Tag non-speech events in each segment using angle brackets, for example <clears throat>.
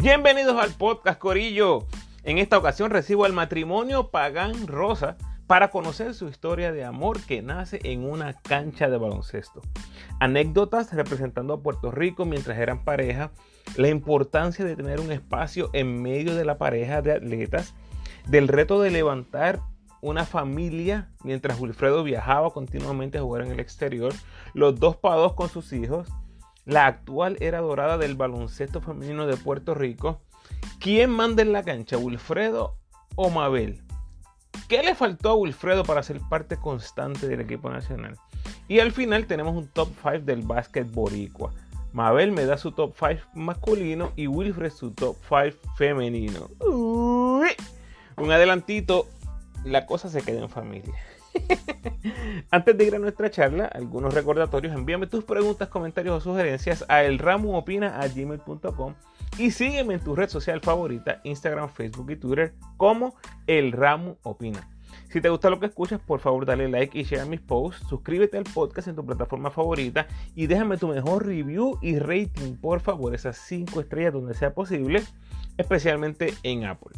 Bienvenidos al podcast Corillo. En esta ocasión recibo al matrimonio Pagán Rosa para conocer su historia de amor que nace en una cancha de baloncesto. Anécdotas representando a Puerto Rico mientras eran pareja, la importancia de tener un espacio en medio de la pareja de atletas, del reto de levantar una familia mientras Wilfredo viajaba continuamente a jugar en el exterior, los dos pados con sus hijos, la actual era dorada del baloncesto femenino de Puerto Rico. ¿Quién manda en la cancha, Wilfredo o Mabel? ¿Qué le faltó a Wilfredo para ser parte constante del equipo nacional? Y al final tenemos un top 5 del básquet boricua. Mabel me da su top 5 masculino y Wilfred su top 5 femenino. un adelantito, la cosa se queda en familia. <laughs> Antes de ir a nuestra charla, algunos recordatorios, envíame tus preguntas, comentarios o sugerencias a elramuopina.gmail.com y sígueme en tu red social favorita, Instagram, Facebook y Twitter como El Ramu Opina. Si te gusta lo que escuchas, por favor dale like y share mis posts, suscríbete al podcast en tu plataforma favorita y déjame tu mejor review y rating, por favor, esas 5 estrellas donde sea posible, especialmente en Apple.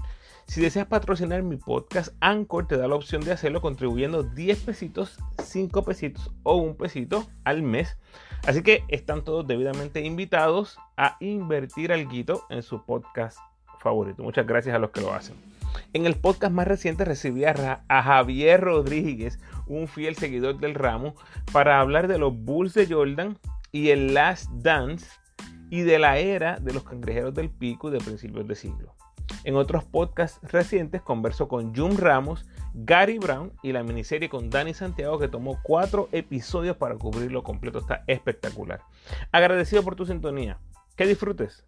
Si deseas patrocinar mi podcast, Anchor te da la opción de hacerlo contribuyendo 10 pesitos, 5 pesitos o un pesito al mes. Así que están todos debidamente invitados a invertir algo en su podcast favorito. Muchas gracias a los que lo hacen. En el podcast más reciente recibí a, a Javier Rodríguez, un fiel seguidor del ramo, para hablar de los Bulls de Jordan y el Last Dance y de la era de los cangrejeros del pico de principios de siglo. En otros podcasts recientes converso con Jum Ramos, Gary Brown y la miniserie con Dani Santiago que tomó cuatro episodios para cubrirlo completo. Está espectacular. Agradecido por tu sintonía. Que disfrutes.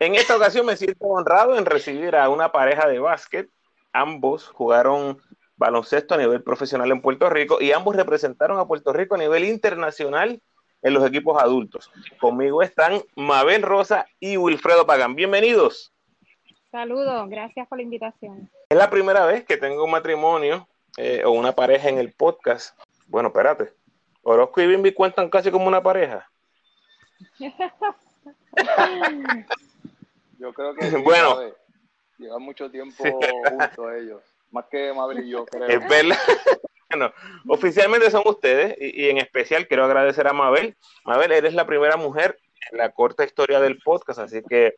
En esta ocasión me siento honrado en recibir a una pareja de básquet. Ambos jugaron baloncesto a nivel profesional en Puerto Rico y ambos representaron a Puerto Rico a nivel internacional en los equipos adultos. Conmigo están Mabel Rosa y Wilfredo Pagan. Bienvenidos. Saludos, gracias por la invitación. Es la primera vez que tengo un matrimonio eh, o una pareja en el podcast. Bueno, espérate. Orozco y Bimbi cuentan casi como una pareja. yo creo que <laughs> bueno, llevan mucho tiempo juntos ellos, más que Mabel y yo, creo. Es verdad. Bueno, oficialmente son ustedes y, en especial quiero agradecer a Mabel. Mabel, eres la primera mujer en la corta historia del podcast, así que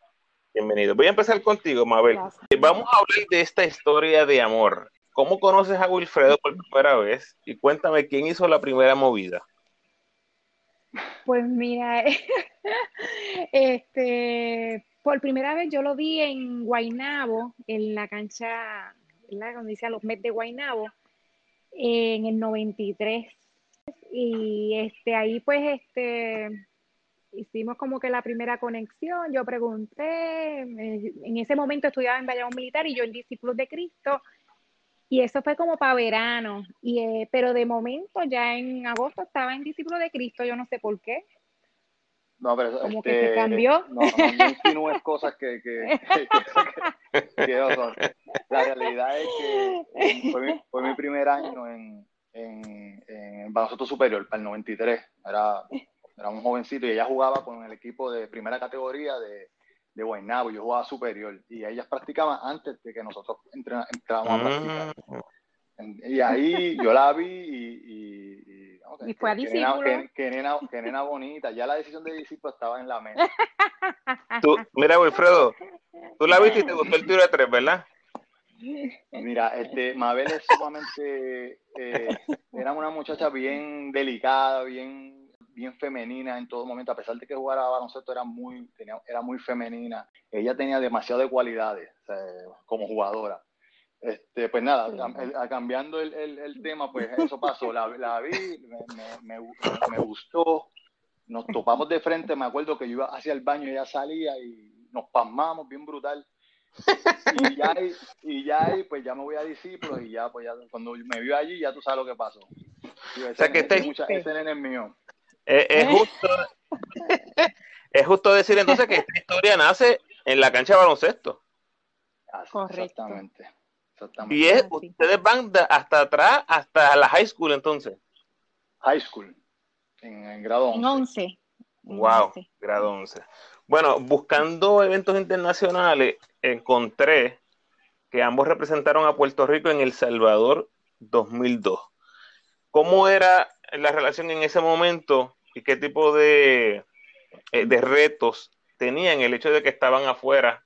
bienvenido. Voy a empezar contigo, Mabel. Vamos a hablar de esta historia de amor. ¿Cómo conoces a Wilfredo por primera vez? Y cuéntame quién hizo la primera movida. Pues mira, <laughs> este, por primera vez yo lo vi en Guainabo, en la cancha, ¿verdad? Donde dice los Mets de Guainabo en el 93. Y este, ahí pues este, hicimos como que la primera conexión, yo pregunté, en ese momento estudiaba en Bayamón Militar y yo en Discípulos de Cristo, y eso fue como para verano, y, eh, pero de momento ya en agosto estaba en Discípulos de Cristo, yo no sé por qué. No, pero como que se este, cambió. No, no, no es cosas que, que, que, <laughs> La realidad es que fue mi, fue mi primer año en, en, en baloncesto superior, para el 93. Era, era un jovencito y ella jugaba con el equipo de primera categoría de, de Guaynabo. Yo jugaba superior y ellas practicaban antes de que nosotros entrábamos a practicar. Mm. Y ahí yo la vi y y fue a discípulo. Que, nena, que, nena, bonita. Ya la decisión de discípulo estaba en la mesa. Tú, mira, Wilfredo, tú la viste y te gustó el tiro de tres, ¿verdad? Mira, este, Mabel es sumamente, eh, era una muchacha bien delicada, bien, bien femenina en todo momento, a pesar de que jugara baloncesto era muy, tenía, era muy femenina. Ella tenía demasiadas cualidades como jugadora. Este, pues nada, cambiando el, el, tema, pues eso pasó. La, la vi, me, me, me, gustó. Nos topamos de frente. Me acuerdo que yo iba hacia el baño y ella salía y nos pasmamos bien brutal. Y ya, y ya pues ya me voy a discípulos y ya, pues ya, cuando me vio allí, ya tú sabes lo que pasó. o sea que este, mucha, ese nene es mío. Eh, es, justo, es justo decir entonces que esta historia nace en la cancha de baloncesto. Correcto. Exactamente. Y es, ustedes van hasta atrás, hasta la high school entonces. High school. en, grado 11. En 11. Wow, grado 11. Bueno, buscando eventos internacionales, encontré que ambos representaron a Puerto Rico en El Salvador 2002. ¿Cómo era la relación en ese momento y qué tipo de, eh, de retos tenían el hecho de que estaban afuera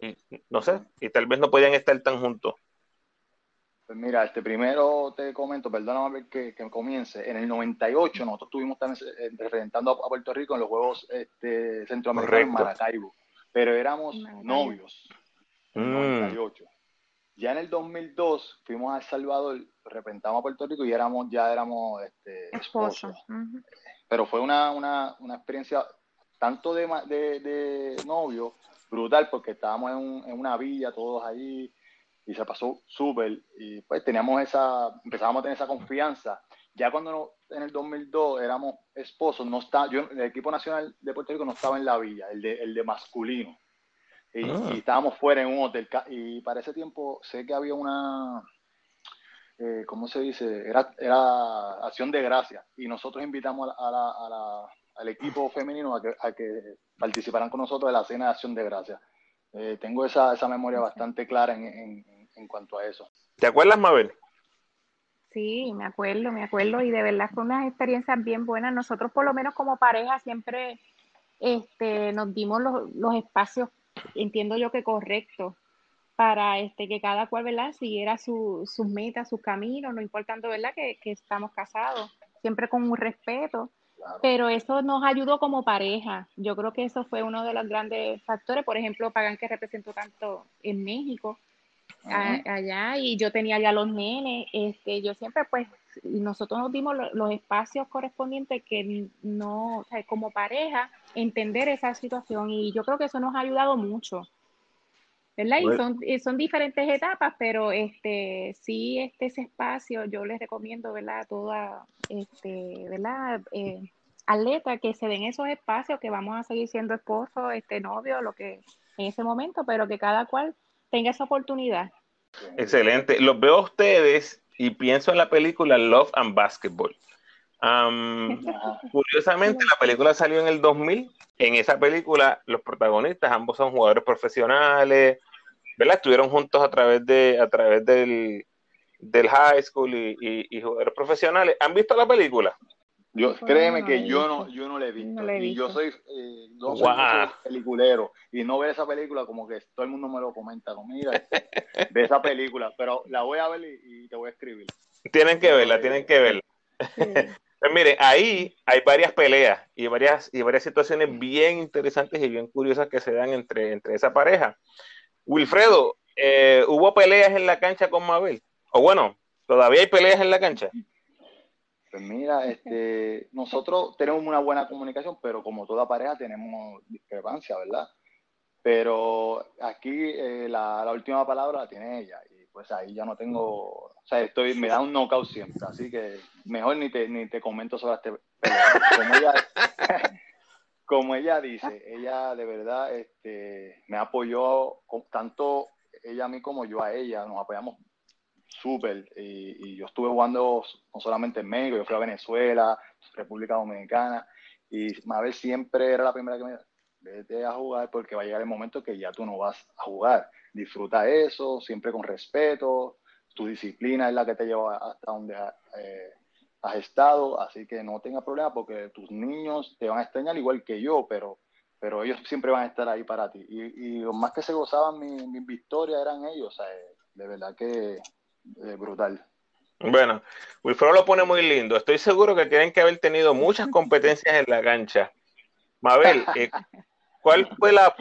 y no sé, y tal vez no podían estar tan juntos? Pues mira, este primero te comento, perdóname que, que comience. En el 98 nosotros estuvimos también eh, representando a Puerto Rico en los Juegos este, Centroamericanos en Maracaibo, pero éramos novios. En el 98. Mm. Ya en el 2002 fuimos a El Salvador, representamos a Puerto Rico y éramos ya éramos este, esposos. Pero fue una, una, una experiencia tanto de, de, de, novio brutal porque estábamos en, en una villa todos allí y se pasó súper y pues teníamos esa, empezamos a tener esa confianza. Ya cuando en el 2002 éramos esposos, no está, yo, el equipo nacional de Puerto Rico no estaba en la villa, el de, el de masculino. Y, ah. estábamos fuera en un hotel. Y para ese tiempo sé que había una, eh, ¿cómo se dice? Era, era acción de gracia. Y nosotros invitamos a la, a la, al equipo femenino a que, a que participaran con nosotros de la cena de acción de gracia. Eh, tengo esa, esa memoria bastante clara en, en, en, cuanto a eso. ¿Te acuerdas, Mabel? Sí, me acuerdo, me acuerdo y de verdad fue unas experiencias bien buenas. Nosotros por lo menos como pareja siempre este, nos dimos los, los espacios, entiendo yo que correctos, para este, que cada cual ¿verdad? siguiera su, sus metas, sus caminos, no importando ¿verdad? Que, que estamos casados, siempre con un respeto pero eso nos ayudó como pareja. Yo creo que eso fue uno de los grandes factores. Por ejemplo, Pagan que representó tanto en México, allá, y yo tenía ya los nenes. Este, yo siempre, pues, nosotros nos dimos los espacios correspondientes que no, o sea, como pareja, entender esa situación. Y yo creo que eso nos ha ayudado mucho. ¿Verdad? Y son, son diferentes etapas, pero este sí, este ese espacio yo les recomiendo, ¿verdad? A toda, este, ¿verdad? Eh, atleta que se den esos espacios, que vamos a seguir siendo esposos, este novio, lo que en ese momento, pero que cada cual tenga esa oportunidad. Excelente. Los veo a ustedes y pienso en la película Love and Basketball. Curiosamente, la película salió en el 2000 en esa película los protagonistas ambos son jugadores profesionales, ¿verdad? Estuvieron juntos a través de a través del, del high school y, jugadores profesionales. ¿Han visto la película? Yo, créeme que yo no, yo no la he visto. Y yo soy, eh, peliculero. Y no ver esa película como que todo el mundo me lo comenta. No, mira, ve esa película. Pero la voy a ver y, te voy a escribir. Tienen que verla, tienen que verla. Pues mire, ahí hay varias peleas y varias, y varias situaciones bien interesantes y bien curiosas que se dan entre, entre esa pareja. Wilfredo, eh, ¿hubo peleas en la cancha con Mabel? O bueno, ¿todavía hay peleas en la cancha? Pues mira, este, nosotros tenemos una buena comunicación, pero como toda pareja tenemos discrepancia, ¿verdad? Pero aquí eh, la, la, última palabra la tiene ella pues ahí ya no tengo, o sea, estoy, me da un knockout siempre, así que mejor ni te, ni te comento sobre este <laughs> como ella, dice, ella de verdad este, me apoyó tanto ella a mí como yo a ella, nos apoyamos súper y, yo estuve jugando no solamente en México, yo fui a Venezuela, República Dominicana y Mabel siempre era la primera que me vete a jugar porque va a llegar el momento que ya tú no vas a jugar disfruta eso, siempre con respeto, tu disciplina es la que te lleva hasta donde eh, has estado, así que no tengas problema porque tus niños te van a extrañar igual que yo, pero, pero ellos siempre van a estar ahí para ti. Y, lo más que se gozaban mi, mi victoria eran ellos, de verdad que brutal. Bueno, Wilfredo lo pone muy lindo. Estoy seguro que tienen que haber tenido muchas competencias en la cancha. Mabel, eh, ¿cuál fue la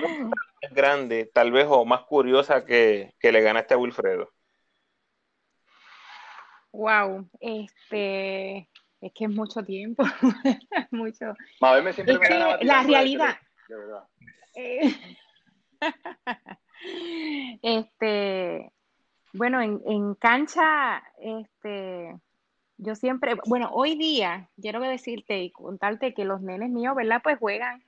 grande, tal vez, o más curiosa que, le ganaste a Wilfredo? Wow, este, es que es mucho tiempo, <laughs> mucho. la realidad. Eh, <laughs> este, bueno, en, en, cancha, este, yo siempre, bueno, hoy día quiero decirte y contarte que los nenes míos, ¿verdad? Pues juegan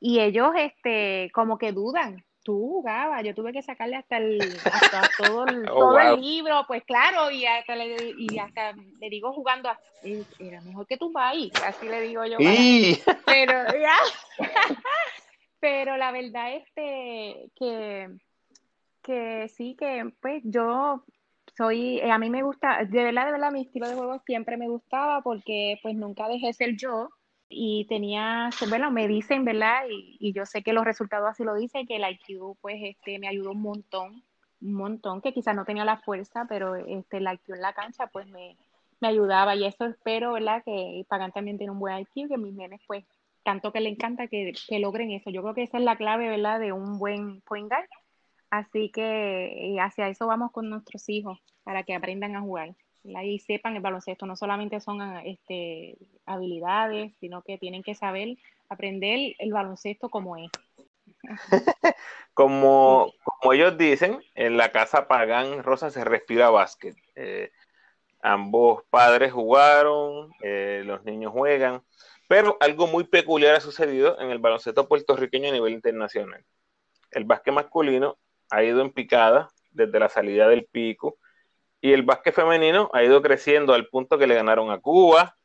y ellos este como que dudan. Tú jugabas, yo tuve que sacarle hasta el, hasta todo, el, <laughs> oh, todo el libro, pues claro, y hasta le, y hasta le digo jugando, era mejor que tu país, así le digo yo. <laughs> Pero, <laughs> ya, pero la verdad es que, que sí, que pues yo soy, eh, a mí me gusta, de verdad, de verdad, mi estilo de juego siempre me gustaba porque pues nunca dejé ser yo y tenía, bueno, me dicen, ¿verdad? Y, y, yo sé que los resultados así lo dicen, que el IQ pues este me ayudó un montón, un montón, que quizás no tenía la fuerza, pero este el IQ en la cancha pues me, me ayudaba y eso espero, ¿verdad? Que Pagan también tiene un buen IQ, que mis nenes pues tanto que le encanta que, que logren eso. Yo creo que esa es la clave, ¿verdad? De un buen point. Así que hacia eso vamos con nuestros hijos, para que aprendan a jugar y sepan el baloncesto. No solamente son este, habilidades, sino que tienen que saber aprender el baloncesto como es. <laughs> como, como ellos dicen, en la casa Pagán Rosa se respira básquet. Eh, ambos padres jugaron, eh, los niños juegan, pero algo muy peculiar ha sucedido en el baloncesto puertorriqueño a nivel internacional. El básquet masculino ha ido en picada desde la salida del pico y el básquet femenino ha ido creciendo al punto que le ganaron a Cuba,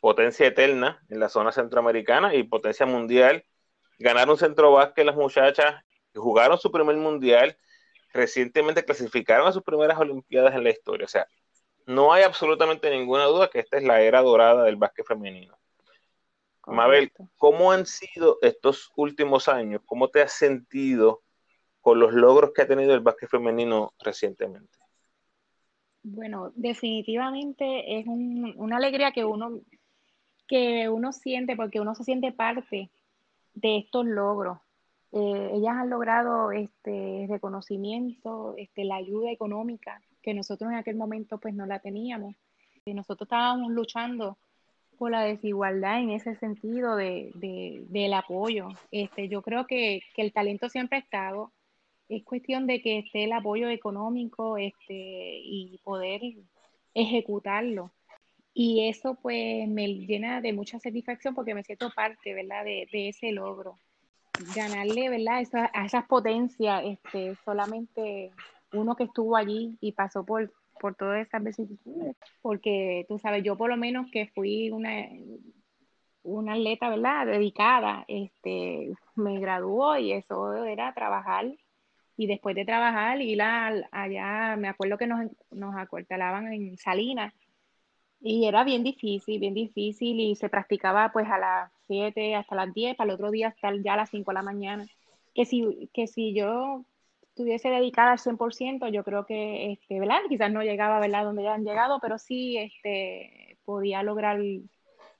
potencia eterna en la zona centroamericana y potencia mundial. Ganaron centro básquet las muchachas, jugaron su primer mundial, recientemente clasificaron a sus primeras Olimpiadas en la historia. O sea, no hay absolutamente ninguna duda que esta es la era dorada del básquet femenino. Mabel, ¿cómo han sido estos últimos años? ¿Cómo te has sentido con los logros que ha tenido el básquet femenino recientemente? Bueno, definitivamente es una alegría que uno, que uno siente porque uno se siente parte de estos logros. Eh, ellas han logrado este reconocimiento, este, la ayuda económica que nosotros en aquel momento pues no la teníamos. Y nosotros estábamos luchando por la desigualdad en ese sentido de, del apoyo. Este, yo creo que, que el talento siempre ha estado, es cuestión de que esté el apoyo económico este, y poder ejecutarlo. Y eso pues me llena de mucha satisfacción porque me siento parte, ¿verdad? De, ese logro. Ganarle, ¿verdad? a esas potencias, este, solamente uno que estuvo allí y pasó por, por todas esas vicisitudes. Porque tú sabes, yo por lo menos que fui una, una atleta, ¿verdad? Dedicada, este, me graduó y eso era trabajar y después de trabajar ir allá, me acuerdo que nos, nos acuartelaban en Salinas y era bien difícil, bien difícil y se practicaba pues a las 7 hasta las 10, para el otro día hasta ya a las 5 de la mañana. Que si, que si yo estuviese dedicada al 100%, yo creo que, este, ¿verdad? Quizás no llegaba, ¿verdad? Donde ya han llegado, pero sí este, podía lograr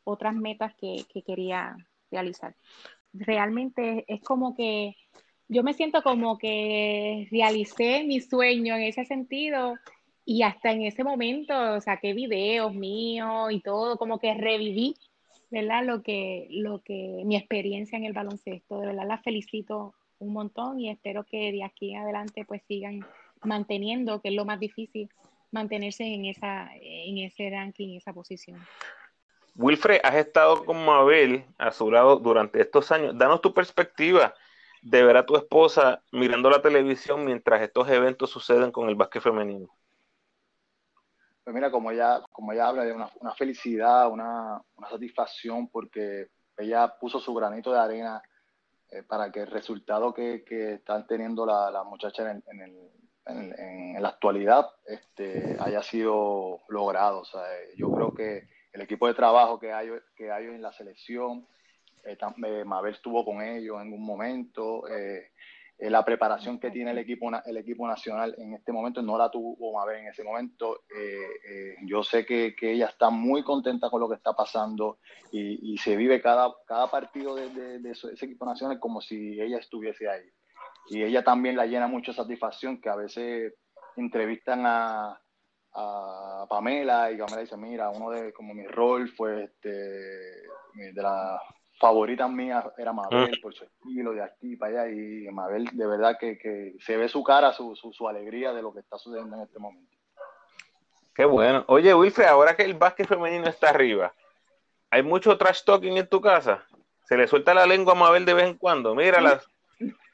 otras metas que, que quería realizar. Realmente es como que yo me siento como que realicé mi sueño en ese sentido y hasta en ese momento saqué videos míos y todo, como que reviví, ¿verdad? Lo que, lo que, mi experiencia en el baloncesto, de verdad la felicito un montón y espero que de aquí en adelante pues sigan manteniendo, que es lo más difícil, mantenerse en, esa, en ese ranking, en esa posición. Wilfred, has estado con Mabel a su lado durante estos años. Danos tu perspectiva de ver a tu esposa mirando la televisión mientras estos eventos suceden con el básquet femenino? Pues mira, como ella, como ella habla de una, felicidad, una, satisfacción, porque ella puso su granito de arena eh, para que el resultado que, están teniendo las la muchachas en, en, la actualidad este, haya sido logrado. O sea, yo creo que el equipo de trabajo que hay, que hay en la selección, eh, eh, Mabel estuvo con ellos en un momento. Eh, la preparación que tiene el equipo, el equipo nacional en este momento no la tuvo Mabel en ese momento. yo sé que, ella está muy contenta con lo que está pasando y, se vive cada, cada partido de, ese equipo nacional como si ella estuviese ahí. Y ella también la llena mucha satisfacción que a veces entrevistan a, a Pamela y Pamela dice, mira, uno de como mi rol fue este, de la favorita mía era Mabel mm. por su estilo de aquí para allá y Mabel de verdad que, se ve su cara, su, su, alegría de lo que está sucediendo en este momento. Qué bueno. Oye, Wilfred, ahora que el básquet femenino está arriba, ¿hay mucho trash talking en tu casa? ¿Se le suelta la lengua a Mabel de vez en cuando? Míralas.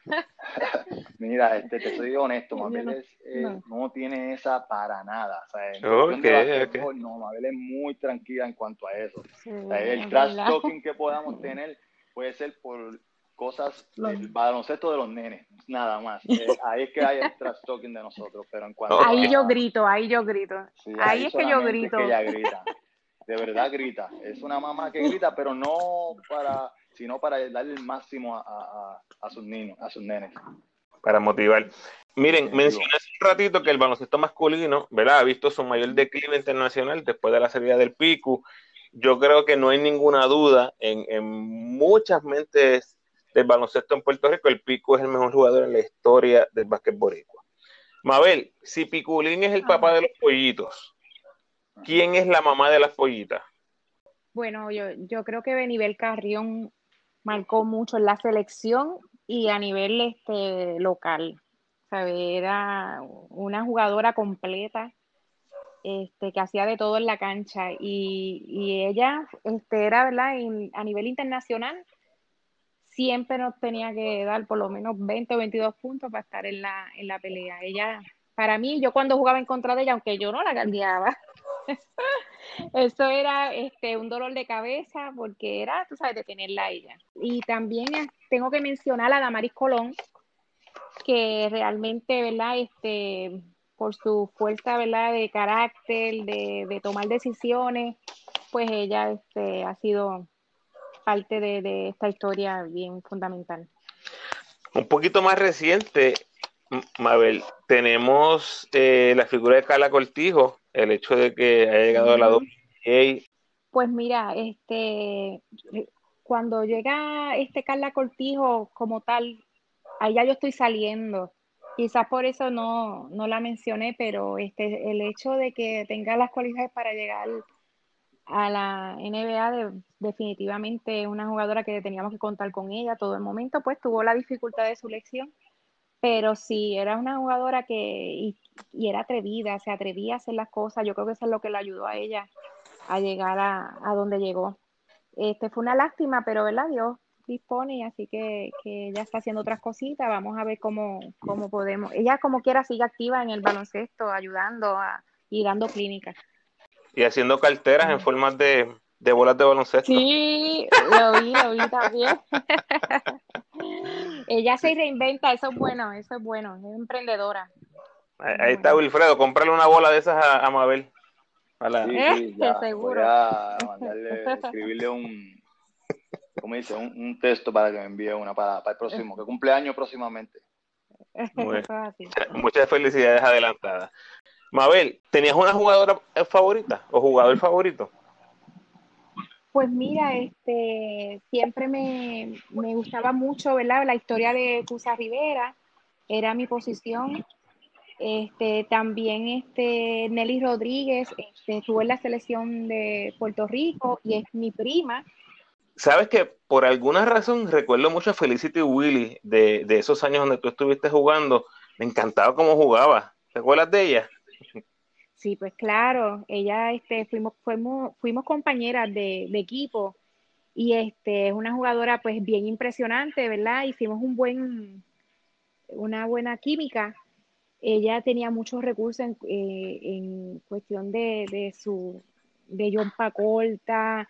<laughs> Mira, este, te soy honesto, Mabel no, no. tiene esa para nada. O sea, No, Mabel es muy tranquila en cuanto a eso. el trash talking que podamos tener puede ser por cosas del baloncesto de los nenes, nada más. <laughs> Eh, ahí es que hay el trash talking de nosotros, pero en cuanto Ahí yo grito, ahí yo grito. ahí, es que yo grito. ella grita. De verdad grita. Es una mamá que grita, pero no para, sino para darle el máximo a, a, sus niños, a sus nenes. Para motivar. Miren, mencioné hace un ratito que el baloncesto masculino, ¿verdad? Ha visto su mayor declive internacional después de la salida del Picu. Yo creo que no hay ninguna duda en, en muchas mentes del baloncesto en Puerto Rico, el Pico es el mejor jugador en la historia del básquet boricua. Mabel, si Piculín es el papá de los pollitos, ¿quién es la mamá de las pollitas? Bueno, yo, yo creo que Benibel Carrión marcó mucho en la selección y a nivel este, local. Era una jugadora completa este, que hacía de todo en la cancha y, ella este, era ¿verdad? a nivel internacional siempre nos tenía que dar por lo menos 20 o 22 puntos para estar en la, en la pelea. Ella, para mí, yo cuando jugaba en contra de ella, aunque yo no la cambiaba, <laughs> eso era este, un dolor de cabeza porque era, tú sabes, de tenerla a ella. Y también tengo que mencionar a Damaris Colón, que realmente, ¿verdad? Este, por su fuerza, ¿verdad? De carácter, de, de tomar decisiones, pues ella este, ha sido parte de, esta historia bien fundamental. Un poquito más reciente, Mabel, tenemos eh, la figura de Carla Cortijo, el hecho de que haya llegado a la WNBA. Pues mira, este, cuando llega este Carla Cortijo como tal, allá yo estoy saliendo. Quizás por eso no, no la mencioné, pero este, el hecho de que tenga las cualidades para llegar a la NBA de, definitivamente una jugadora que teníamos que contar con ella todo el momento, pues tuvo la dificultad de su lección, pero sí, era una jugadora que, y, era atrevida, se atrevía a hacer las cosas, yo creo que eso es lo que le ayudó a ella a llegar a, donde llegó. Este fue una lástima, pero ¿verdad? Dios dispone, así que, que ella está haciendo otras cositas, vamos a ver cómo, cómo podemos, ella como quiera sigue activa en el baloncesto, ayudando a, y dando clínicas y haciendo carteras en formas de, bolas de baloncesto. Sí, lo vi, lo vi también. <laughs> Ella se reinventa, eso es bueno, eso es bueno, es emprendedora. Ahí, está Wilfredo, cómprale una bola de esas a, Mabel. Sí, sí, seguro. Voy a mandarle, escribirle un, ¿cómo dice? Un, texto para que me envíe una para, para el próximo, que cumpleaños próximamente. Muchas felicidades adelantadas. Mabel, ¿tenías una jugadora favorita o jugador favorito? Pues mira, este, siempre me, gustaba mucho, ¿verdad? La historia de Cusa Rivera, era mi posición. Este, también este, Nelly Rodríguez este, estuvo en la selección de Puerto Rico y es mi prima. Sabes que por alguna razón recuerdo mucho a Felicity Willy de, de esos años donde tú estuviste jugando. Me encantaba cómo jugaba. ¿Te acuerdas de ella? Sí, pues claro, ella, este, fuimos, fuimos, fuimos compañeras de, equipo y este, es una jugadora pues bien impresionante, ¿verdad? Hicimos un buen, una buena química. Ella tenía muchos recursos en, eh, cuestión de, su, de John Pacolta.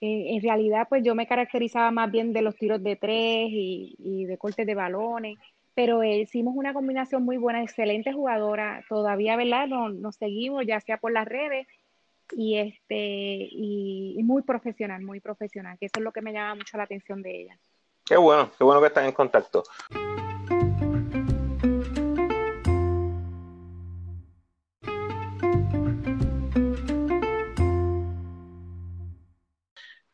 En, realidad, pues yo me caracterizaba más bien de los tiros de tres y de cortes de balones pero hicimos una combinación muy buena, excelente jugadora, todavía, ¿verdad? Nos, seguimos, ya sea por las redes, y este y, muy profesional, muy profesional, que eso es lo que me llama mucho la atención de ella. Qué bueno, qué bueno que están en contacto.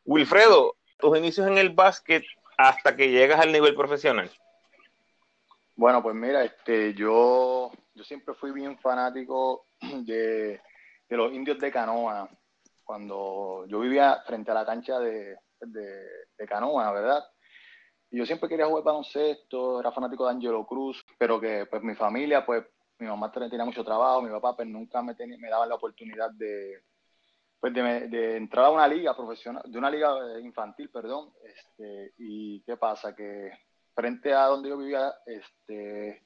Wilfredo, tus inicios en el básquet hasta que llegas al nivel profesional. Bueno, pues mira, este, yo, yo siempre fui bien fanático <clears throat> de, los indios de canoa. Cuando yo vivía frente a la cancha de, de, canoa, ¿verdad? Y yo siempre quería jugar baloncesto, era fanático de Angelo Cruz, pero que pues mi familia, pues mi mamá tenía mucho trabajo, mi papá pues nunca me, tenía, me daba la oportunidad de, pues de, de, entrar a una liga profesional, de una liga infantil, perdón. Este, y qué pasa, que frente a donde yo vivía, este,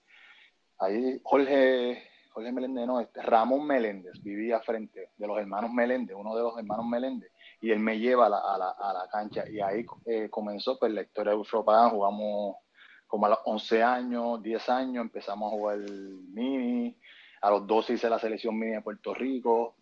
ahí Jorge, Jorge Meléndez, no, este, Ramón Meléndez vivía frente de los hermanos Meléndez, uno de los hermanos Meléndez, y él me lleva a la, a la, a cancha. Y ahí eh, comenzó pues, la historia de Ulfropagan, jugamos como a los 11 años, 10 años, empezamos a jugar mini, a los 12 hice la selección mini de Puerto Rico,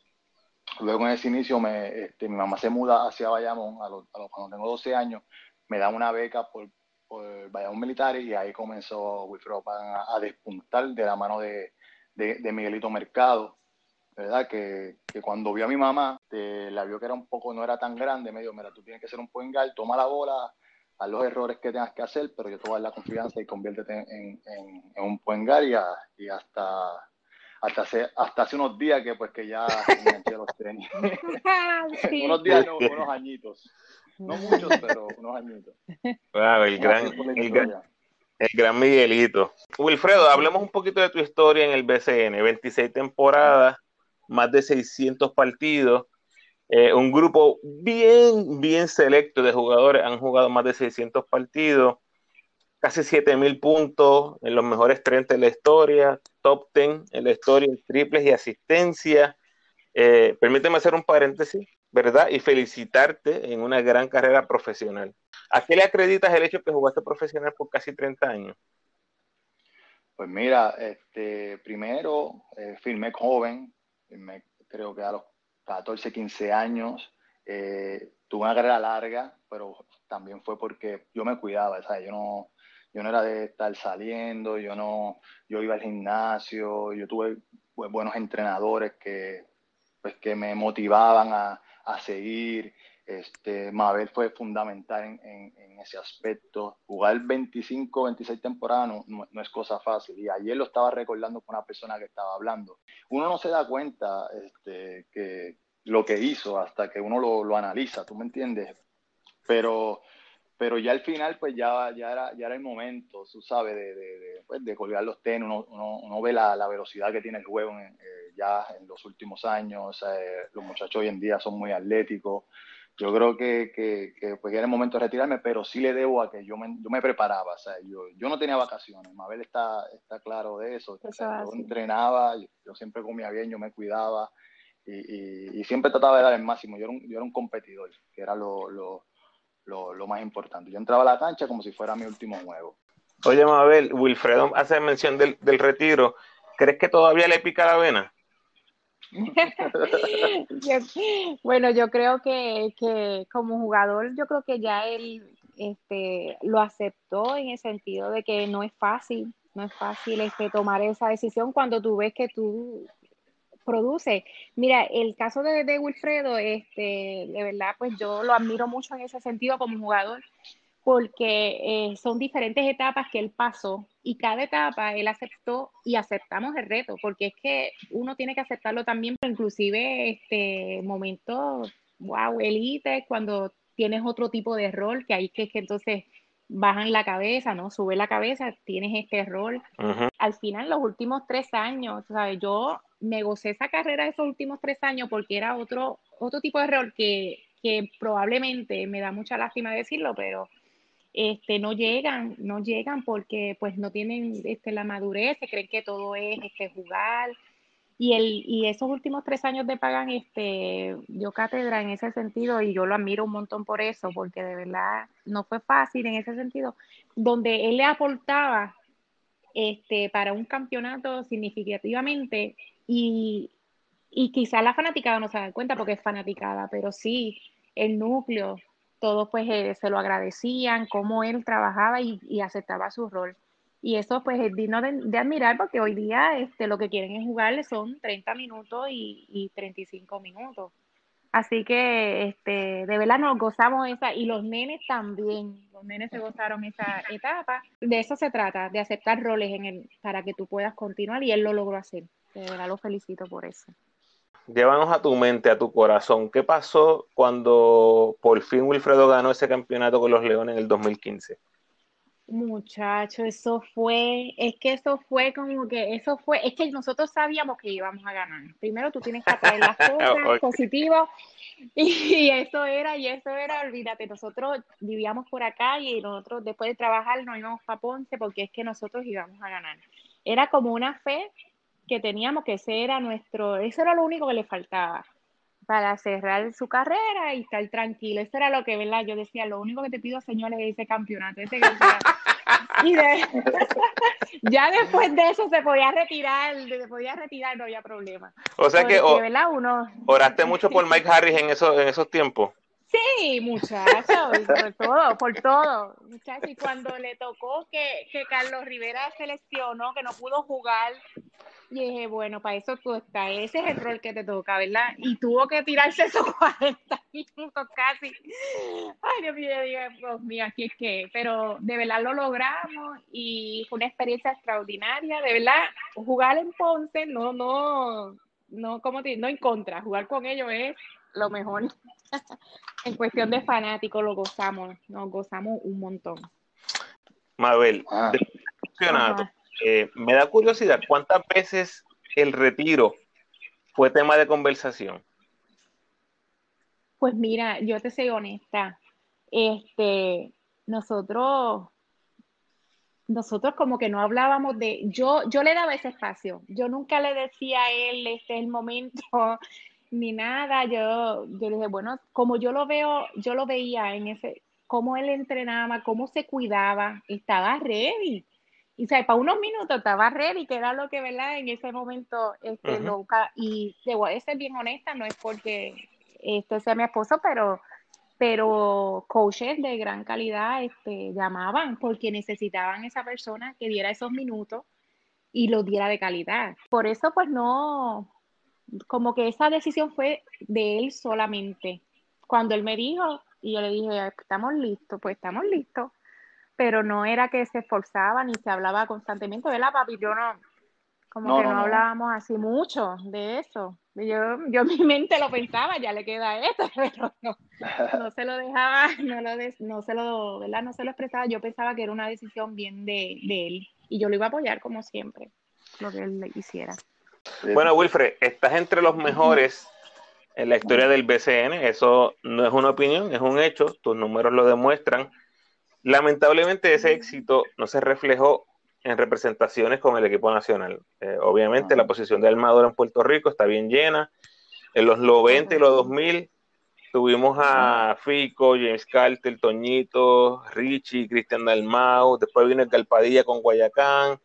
luego en ese inicio me, este, mi mamá se muda hacia Bayamón, a los, cuando tengo 12 años, me da una beca por, por Bayamón Militar y ahí comenzó Wilfredo a, a, despuntar de la mano de, de, Miguelito Mercado, ¿verdad? Que, que, cuando vio a mi mamá, la vio que era un poco, no era tan grande, me dijo, mira, tú tienes que ser un point toma la bola, haz los errores que tengas que hacer, pero yo te voy a dar la confianza y conviértete en, en, en un point y, hasta hasta hace, hasta hace unos días que pues que ya los tenis. <laughs> <laughs> unos días, no, unos añitos. No muchos, pero unos añitos. Wow, <laughs> el gran, el gran, el gran Miguelito. Wilfredo, hablemos un poquito de tu historia en el BCN. 26 temporadas, más de 600 partidos. Eh, un grupo bien, bien selecto de jugadores. Han jugado más de 600 partidos. Casi 7000 puntos en los mejores 30 de la historia. Top 10 en la historia en triples y asistencia. Eh, permíteme hacer un paréntesis, ¿verdad? Y felicitarte en una gran carrera profesional. ¿A qué le acreditas el hecho que jugaste profesional por casi 30 años? Pues mira, este, primero eh, firmé joven, creo que a los 14, 15 años. Eh, tuve una carrera larga, pero también fue porque yo me cuidaba, ¿sabes? Yo no, yo no era de estar saliendo, yo no, yo iba al gimnasio, yo tuve buenos entrenadores que, pues, que me motivaban a, a seguir. Este, Mabel fue fundamental en, en, ese aspecto. Jugar 25, 26 temporadas no, no, es cosa fácil. Y ayer lo estaba recordando con una persona que estaba hablando. Uno no se da cuenta este, que lo que hizo hasta que uno lo, lo analiza, ¿tú me entiendes? Pero pero ya al final pues ya, ya, era, ya era el momento, tú sabes, de, de, pues, de colgar los tenis, uno, uno, ve la, la, velocidad que tiene el juego eh, ya en los últimos años, eh, los muchachos hoy en día son muy atléticos, yo creo que, que, que pues, era el momento de retirarme, pero sí le debo a que yo me, yo me preparaba, o sea, yo, yo no tenía vacaciones, Mabel está, está claro de eso, yo entrenaba, yo, siempre comía bien, yo me cuidaba y, y, siempre trataba de dar el máximo, yo era un, yo era un competidor, que era lo, lo lo, más importante. Yo entraba a la cancha como si fuera mi último juego. Oye, Mabel, Wilfredo hace mención del, retiro. ¿Crees que todavía le pica la vena? <laughs> bueno, yo creo que, que, como jugador, yo creo que ya él este, lo aceptó en el sentido de que no es fácil, no es fácil este, tomar esa decisión cuando tú ves que tú produce. Mira, el caso de, de, Wilfredo, este, de verdad, pues yo lo admiro mucho en ese sentido como jugador, porque eh, son diferentes etapas que él pasó y cada etapa él aceptó y aceptamos el reto, porque es que uno tiene que aceptarlo también, inclusive este momento, wow, elite, cuando tienes otro tipo de rol, que ahí que, que entonces bajan la cabeza, ¿no? Sube la cabeza, tienes este rol. Al final, los últimos tres años, ¿sabes? Yo me gocé esa carrera esos últimos tres años porque era otro, otro tipo de rol que, que probablemente me da mucha lástima decirlo, pero este, no llegan, no llegan porque pues no tienen este, la madurez, se creen que todo es este, jugar. Y, el, y esos últimos tres años de Pagan, este, yo cátedra en ese sentido y yo lo admiro un montón por eso, porque de verdad no fue fácil en ese sentido, donde él le aportaba este, para un campeonato significativamente y, y quizás la fanaticada no se da cuenta porque es fanaticada, pero sí, el núcleo, todos pues eh, se lo agradecían, cómo él trabajaba y, aceptaba su rol. Y eso pues es digno de, admirar porque hoy día este, lo que quieren es jugarle son 30 minutos y, y 35 minutos. Así que este, de verdad nos gozamos esa, y los nenes también, los nenes se gozaron esa etapa. De eso se trata, de aceptar roles en el, para que tú puedas continuar y él lo logró hacer. De verdad lo felicito por eso. Llévanos a tu mente, a tu corazón. ¿Qué pasó cuando por fin Wilfredo ganó ese campeonato con los Leones en el 2015? Muchacho, eso fue, es que eso fue como que, eso fue, es que nosotros sabíamos que íbamos a ganar. Primero tú tienes que atraer las <laughs> cosas positivas <laughs> y, eso era, y eso era, olvídate, nosotros vivíamos por acá y nosotros después de trabajar nos íbamos para Ponce porque es que nosotros íbamos a ganar. Era como una fe que teníamos que ese era nuestro, eso era lo único que le faltaba para cerrar su carrera y estar tranquilo. Eso era lo que, ¿verdad? Yo decía, lo único que te pido, señores, es ese campeonato. Ese campeonato. Y <laughs> <laughs> ya después de eso se podía retirar, se podía retirar, no había problema. O sea que, Uno... oraste mucho por Mike Harris en, esos en esos tiempos. Sí, muchachos, <laughs> por todo, por todo. Muchachos, y cuando le tocó que, que Carlos Rivera se lesionó, que no pudo jugar, y dije, bueno, para eso tú estás, ese es el rol que te toca, ¿verdad? Y tuvo que tirarse esos <laughs> 40 minutos casi. Ay, Dios mío, Dios mío, aquí es que, pero de verdad lo logramos y fue una experiencia extraordinaria, de verdad, jugar en Ponce, no, no, no, como te, no en contra, jugar con ellos es lo mejor. <laughs> en cuestión de fanáticos lo gozamos, nos gozamos un montón. Mabel, ah. Eh, me da curiosidad, ¿cuántas veces el retiro fue tema de conversación? Pues mira, yo te soy honesta. Este, nosotros, nosotros como que no hablábamos de, yo, yo le daba ese espacio. Yo nunca le decía a él, este es el momento, ni nada. Yo, yo le dije, bueno, como yo lo veo, yo lo veía en ese, cómo él entrenaba, cómo se cuidaba, estaba ready. Y o para unos minutos estaba ready, que era lo que, ¿verdad? En ese momento, este, y debo ser bien honesta, no es porque este sea mi esposo, pero, pero coaches de gran calidad este, llamaban porque necesitaban esa persona que diera esos minutos y los diera de calidad. Por eso, pues no, como que esa decisión fue de él solamente. Cuando él me dijo, y yo le dije, estamos listos, pues estamos listos pero no era que se esforzaba ni se hablaba constantemente, ¿verdad, papi? Yo no, como que no, hablábamos así mucho de eso. Yo, yo en mi mente lo pensaba, ya le queda esto, <laughs> pero no, no se lo dejaba, no, lo no se lo, ¿verdad? No se lo expresaba. Yo pensaba que era una decisión bien de, de él y yo lo iba a apoyar como siempre, lo que él hiciera. Bueno, Wilfred, estás entre los mejores en la historia del BCN. Eso no es una opinión, es un hecho. Tus números lo demuestran. Lamentablemente ese éxito no se reflejó en representaciones con el equipo nacional. Eh, obviamente la posición de armador en Puerto Rico está bien llena. En los 90 y los 2000 tuvimos a Fico, James Carter, Toñito, Richie, Cristian Dalmau, después vino el Calpadilla con Guayacán,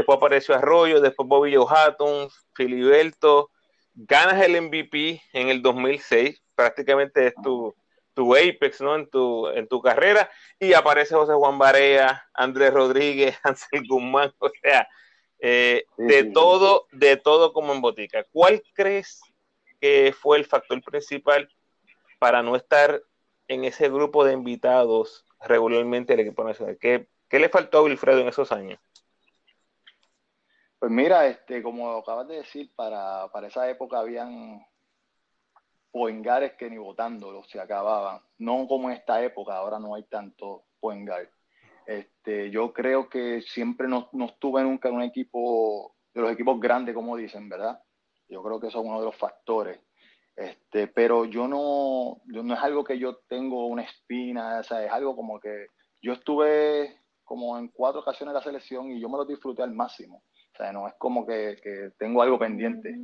después apareció Arroyo, después Bobby Hatton, Filiberto, ganas el MVP en el 2006, prácticamente es tu, tu apex, ¿no? En tu, en tu carrera, y aparece José Juan Barea, Andrés Rodríguez, <laughs> Ansel Guzmán, o sea, eh, de todo, de todo como en botica. ¿Cuál crees que fue el factor principal para no estar en ese grupo de invitados regularmente del equipo nacional? ¿Qué, qué le faltó a Wilfredo en esos años? Pues mira, este, como acabas de decir, para, para esa época habían poengares que ni votándolo se acababan. No como en esta época, ahora no hay tanto poengar. Este, yo creo que siempre no, no estuve nunca en un equipo, de los equipos grandes, como dicen, ¿verdad? Yo creo que eso es uno de los factores. Este, pero yo no, yo no es algo que yo tengo una espina, o sea, es algo como que yo estuve como en cuatro ocasiones en la selección y yo me lo disfruté al máximo. O sea, no es como que, que tengo algo pendiente.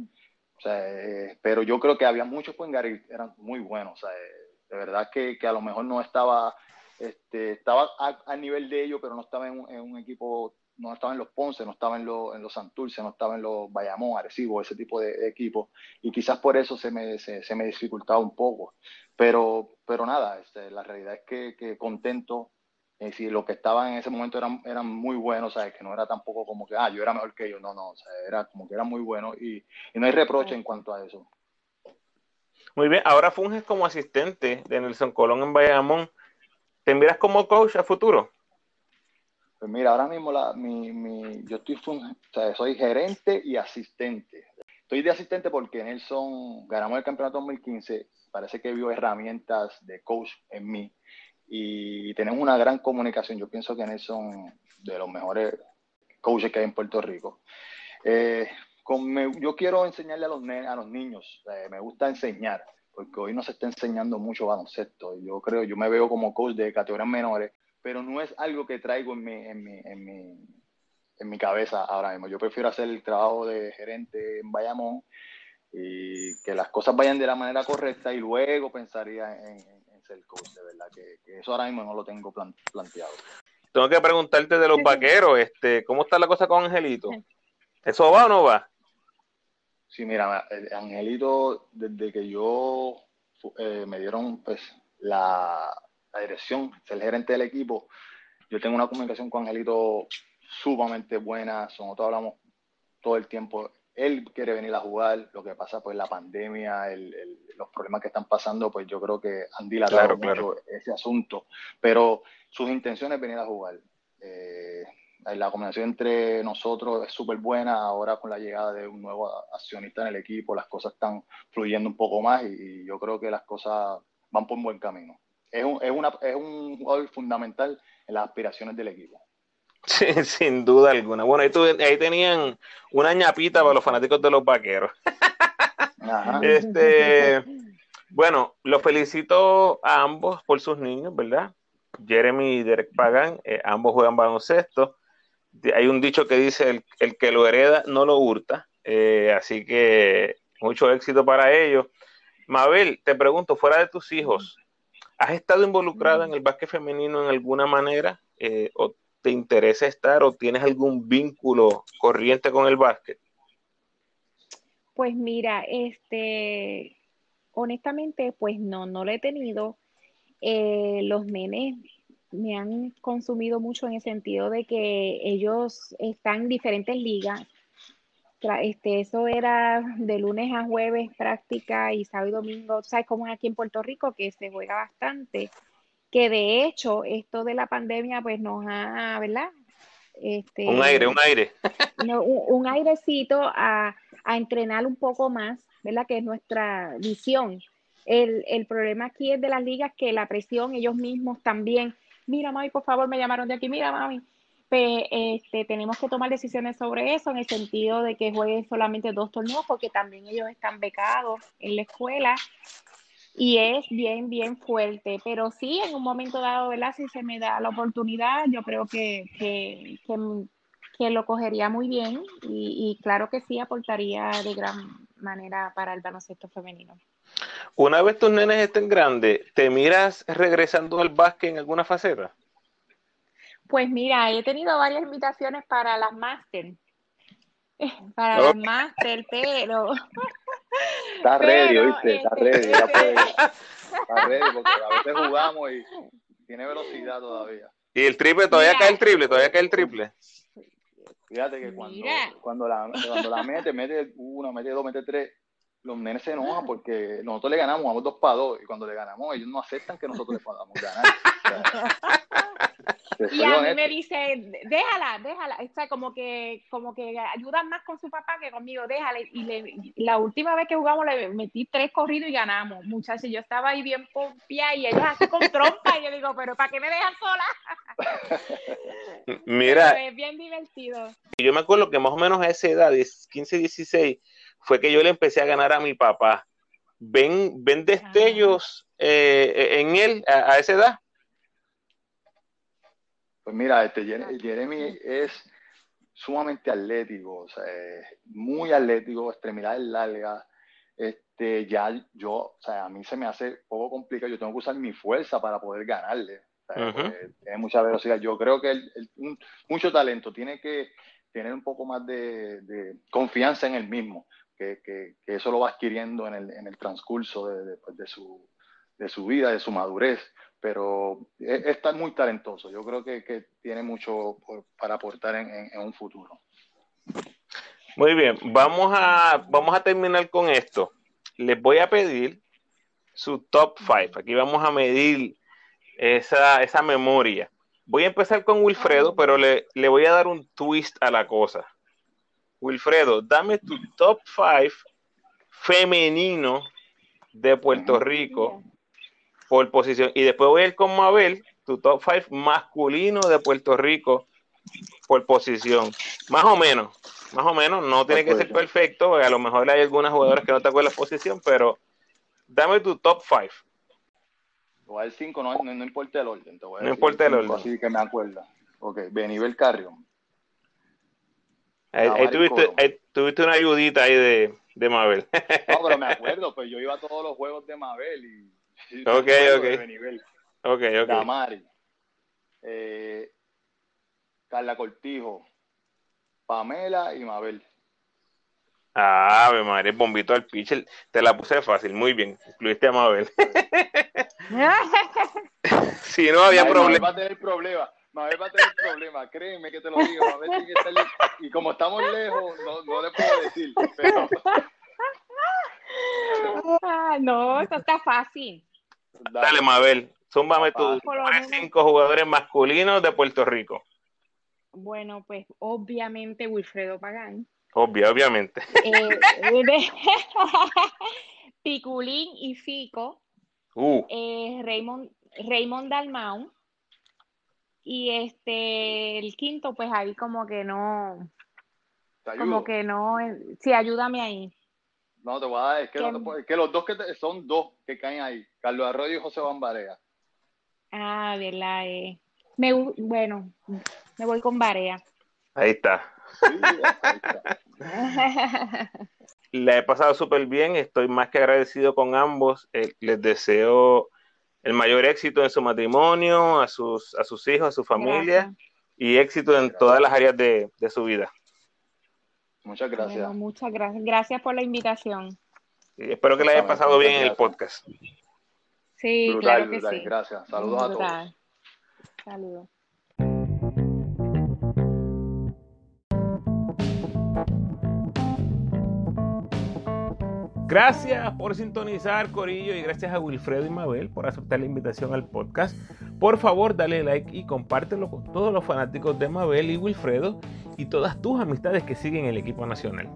O sea, eh, pero yo creo que había muchos Puengar y eran muy buenos. O sea, eh, de verdad que, que, a lo mejor no estaba, este, estaba a, nivel de ellos, pero no estaba en un, equipo, no estaba en los Ponce, no estaba en, los, en los Santurce, no estaba en los Bayamón, Arecibo, ese tipo de, equipos. Y quizás por eso se me, se, se me dificultaba un poco. Pero, pero nada, este, la realidad es que, que contento es decir, los que estaban en ese momento eran, eran muy buenos, ¿sabes? Que no era tampoco como que, ah, yo era mejor que ellos, no, no, o sea, era como que eran muy buenos y, no hay reproche en cuanto a eso. Muy bien, ahora funges como asistente de Nelson Colón en Bayamón. ¿Te miras como coach a futuro? Pues mira, ahora mismo la, mi, mi, yo estoy o sea, soy gerente y asistente. Estoy de asistente porque Nelson ganamos el campeonato 2015, parece que vio herramientas de coach en mí y tenemos una gran comunicación. Yo pienso que Nelson de los mejores coaches que hay en Puerto Rico. Eh, yo quiero enseñarle a los, a los niños, eh, me gusta enseñar, porque hoy no se está enseñando mucho baloncesto. Yo creo, yo me veo como coach de categorías menores, pero no es algo que traigo en mi, en mi, en mi, en mi cabeza ahora mismo. Yo prefiero hacer el trabajo de gerente en Bayamón y que las cosas vayan de la manera correcta y luego pensaría en, ser coach, de verdad, que, eso ahora mismo no lo tengo planteado. Tengo que preguntarte de los vaqueros, este, ¿cómo está la cosa con Angelito? ¿Eso va o no va? Sí, mira, Angelito, desde que yo eh, me dieron pues la, la dirección, ser gerente del equipo, yo tengo una comunicación con Angelito sumamente buena, nosotros hablamos todo el tiempo. Él quiere venir a jugar, lo que pasa pues la pandemia, los problemas que están pasando, pues yo creo que han dilatado mucho ese asunto, pero sus intenciones es venir a jugar. Eh, la combinación entre nosotros es súper buena, ahora con la llegada de un nuevo accionista en el equipo, las cosas están fluyendo un poco más y, yo creo que las cosas van por un buen camino. Es un, es, una, es un jugador fundamental en las aspiraciones del equipo. Sí, <laughs> sin duda alguna. Bueno, ahí, ahí tenían una ñapita para los fanáticos de los vaqueros. <laughs> Este, bueno, los felicito a ambos por sus niños, ¿verdad? Jeremy y Derek Pagan, eh, ambos juegan baloncesto. Hay un dicho que dice, el, que lo hereda no lo hurta. Eh, así que mucho éxito para ellos. Mabel, te pregunto, fuera de tus hijos, ¿has estado involucrada en el básquet femenino en alguna manera? Eh, ¿O te interesa estar o tienes algún vínculo corriente con el básquet? Pues mira, este, honestamente, pues no, no lo he tenido. Eh, los nenes me han consumido mucho en el sentido de que ellos están en diferentes ligas. Este, eso era de lunes a jueves práctica y sábado y domingo. ¿Sabes cómo es aquí en Puerto Rico? Que se juega bastante que de hecho esto de la pandemia pues nos ha, ¿verdad? Este, un aire, un aire. <laughs> un, airecito a, entrenar un poco más, ¿verdad? Que es nuestra visión. El, problema aquí es de las ligas que la presión, ellos mismos también, mira mami, por favor, me llamaron de aquí, mira mami, pues, este, tenemos que tomar decisiones sobre eso en el sentido de que jueguen solamente dos torneos porque también ellos están becados en la escuela y es bien, bien fuerte. Pero sí, en un momento dado, ¿verdad? Si se me da la oportunidad, yo creo que, que, que, lo cogería muy bien y, claro que sí aportaría de gran manera para el baloncesto femenino. Una vez tus nenes estén grandes, ¿te miras regresando al básquet en alguna faceta? Pues mira, he tenido varias invitaciones para las máster. <laughs> Para las máster, pero Está ready, ¿viste? Está este, ready, ya puede. <laughs> Está ready porque a veces jugamos y tiene velocidad todavía. Y el triple, todavía cae el triple, todavía cae el triple. Fíjate que cuando, cuando, la, cuando la mete, mete uno, mete dos, mete tres, los nenes se enojan porque nosotros le ganamos, vamos dos para dos, y cuando le ganamos, ellos no aceptan que nosotros le podamos ganar. <laughs> y a mí me dice, déjala, déjala, o sea, como que, como que ayudan más con su papá que conmigo, déjala. Y la última vez que jugamos le metí tres corridos y ganamos, muchachos. Yo estaba ahí bien pompia y ellos así con trompa y yo digo, pero ¿para qué me dejan sola? <laughs> Mira. es bien divertido. Yo me acuerdo que más o menos a esa edad, 15, 16, fue que yo le empecé a ganar a mi papá. ¿Ven, ven destellos eh, en él a esa edad? Pues mira, este Jeremy es sumamente atlético, o sea, muy atlético, extremidades largas. Este, ya yo, o sea, a mí se me hace poco complicado, yo tengo que usar mi fuerza para poder ganarle. tiene mucha velocidad. Yo creo que mucho talento, tiene que tener un poco más de, confianza en él mismo, que, eso lo va adquiriendo en el, en el transcurso de, pues, de, su, de su vida, de su madurez pero está muy talentoso. Yo creo que, tiene mucho para aportar en, un futuro. Muy bien, vamos a, vamos a terminar con esto. Les voy a pedir su top 5. Aquí vamos a medir esa, esa memoria. Voy a empezar con Wilfredo, pero le, le voy a dar un twist a la cosa. Wilfredo, dame tu top 5 femenino de Puerto Rico por posición. Y después voy a ir con Mabel, tu top 5 masculino de Puerto Rico por posición. Más o menos, más o menos, no tiene que ser perfecto, a lo mejor hay algunas jugadoras que no te acuerdas posición, pero dame tu top 5. Voy al 5, no, no, importa el orden. no importa el orden. Así que me acuerda. Ok, Benibel Carrion. Ahí, tuviste, una ayudita ahí de, de Mabel. no, pero me <laughs> acuerdo, pues yo iba a todos los juegos de Mabel y. <laughs> ok, ok. Ok, ok. Damari. Eh, Carla Cortijo. Pamela y Mabel. Ah, madre, bombito al pitcher. Te la puse fácil, muy bien. Incluiste a Mabel. <laughs> si no había problema. Mabel va a tener problema. Mabel va a tener problema, créeme que te lo digo. Mabel tiene que estar Y como estamos lejos, no, no le puedo decir. Pero... Ah, no, esto está fácil. Dale, Mabel. Zúmbame tus cinco jugadores masculinos de Puerto Rico. Bueno, pues obviamente Wilfredo Pagán. Obvio, obviamente. Eh, <laughs> Piculín y Fico. Uh. Eh, Raymond, Raymond Dalmau. Y este, el quinto, pues ahí como que no. Como que no. Sí, ayúdame ahí. No, te voy a dar, es que, es que los dos que son dos que caen ahí, Carlos Arroyo y José Bambarea. Ah, verdad, eh. Me, bueno, me voy con Barea. Ahí está. <laughs> La he pasado súper bien, estoy más que agradecido con ambos. Eh, les deseo el mayor éxito en su matrimonio, a sus, a sus hijos, a su familia y éxito en todas las áreas de, su vida. Muchas gracias. muchas gracias. Gracias por la invitación. espero que la haya pasado bien en el podcast. Sí, claro que sí. Gracias. Saludos a todos. Saludos. Gracias por sintonizar, Corillo, y gracias a Wilfredo y Mabel por aceptar la invitación al podcast. Por favor, dale like y compártelo con todos los fanáticos de Mabel y Wilfredo y todas tus amistades que siguen el equipo nacional.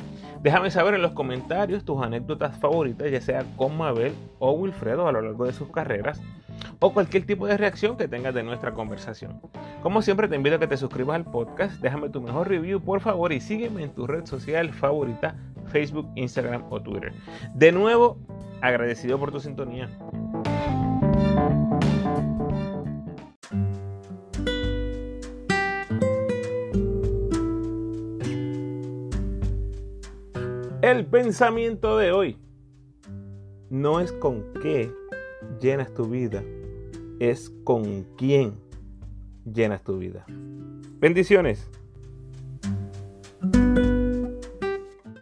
Déjame saber en los comentarios tus anécdotas favoritas, ya sea con Mabel o Wilfredo a lo largo de sus carreras o cualquier tipo de reacción que tengas de nuestra conversación. Como siempre te invito a que te suscribas al podcast, déjame tu mejor review por favor y sígueme en tu red social favorita Facebook, Instagram o Twitter. De nuevo, agradecido por tu sintonía. El pensamiento de hoy no es con qué llenas tu vida, es con quién llenas tu vida. Bendiciones.